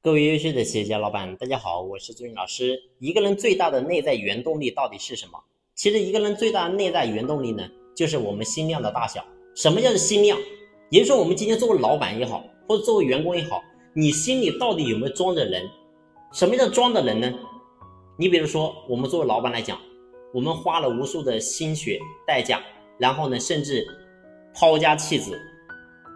各位优秀的企业家老板，大家好，我是朱云老师。一个人最大的内在原动力到底是什么？其实一个人最大的内在原动力呢，就是我们心量的大小。什么叫做心量？也就是说，我们今天作为老板也好，或者作为员工也好，你心里到底有没有装着人？什么叫装的人呢？你比如说，我们作为老板来讲，我们花了无数的心血代价，然后呢，甚至抛家弃子，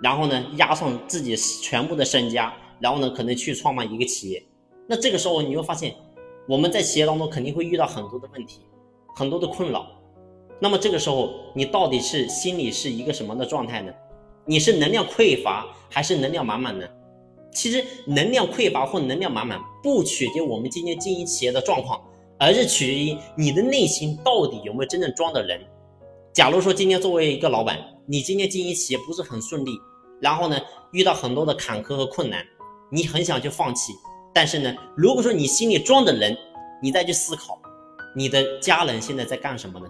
然后呢，押上自己全部的身家。然后呢，可能去创办一个企业，那这个时候你会发现，我们在企业当中肯定会遇到很多的问题，很多的困扰。那么这个时候，你到底是心里是一个什么的状态呢？你是能量匮乏还是能量满满呢？其实能量匮乏或能量满满，不取决我们今天经营企业的状况，而是取决于你的内心到底有没有真正装的人。假如说今天作为一个老板，你今天经营企业不是很顺利，然后呢，遇到很多的坎坷和困难。你很想去放弃，但是呢，如果说你心里装的人，你再去思考，你的家人现在在干什么呢？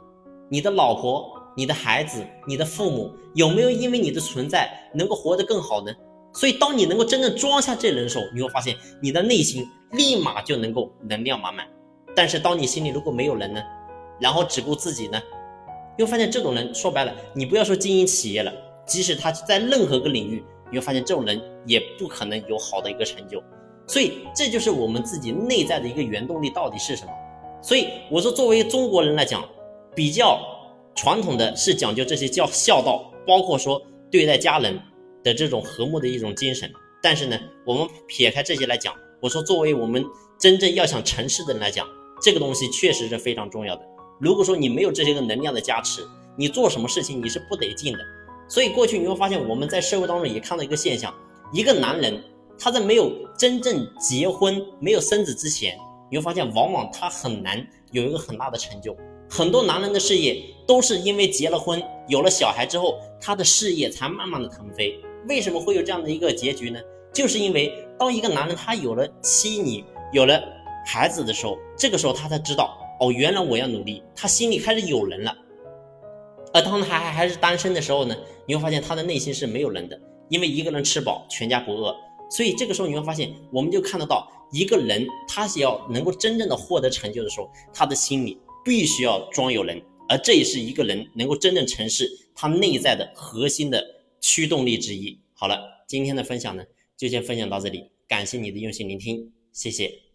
你的老婆、你的孩子、你的父母有没有因为你的存在能够活得更好呢？所以，当你能够真正装下这人的时候，你会发现你的内心立马就能够能量满满。但是，当你心里如果没有人呢，然后只顾自己呢，又发现这种人说白了，你不要说经营企业了，即使他在任何个领域。你会发现这种人也不可能有好的一个成就，所以这就是我们自己内在的一个原动力到底是什么？所以我说，作为中国人来讲，比较传统的是讲究这些叫孝道，包括说对待家人的这种和睦的一种精神。但是呢，我们撇开这些来讲，我说作为我们真正要想成事的人来讲，这个东西确实是非常重要的。如果说你没有这些个能量的加持，你做什么事情你是不得劲的。所以过去你会发现，我们在社会当中也看到一个现象：一个男人他在没有真正结婚、没有生子之前，你会发现往往他很难有一个很大的成就。很多男人的事业都是因为结了婚、有了小孩之后，他的事业才慢慢的腾飞。为什么会有这样的一个结局呢？就是因为当一个男人他有了妻女、有了孩子的时候，这个时候他才知道，哦，原来我要努力，他心里开始有人了。而当他还还是单身的时候呢，你会发现他的内心是没有人的，因为一个人吃饱全家不饿，所以这个时候你会发现，我们就看得到一个人他想要能够真正的获得成就的时候，他的心里必须要装有人，而这也是一个人能够真正成事他内在的核心的驱动力之一。好了，今天的分享呢就先分享到这里，感谢你的用心聆听，谢谢。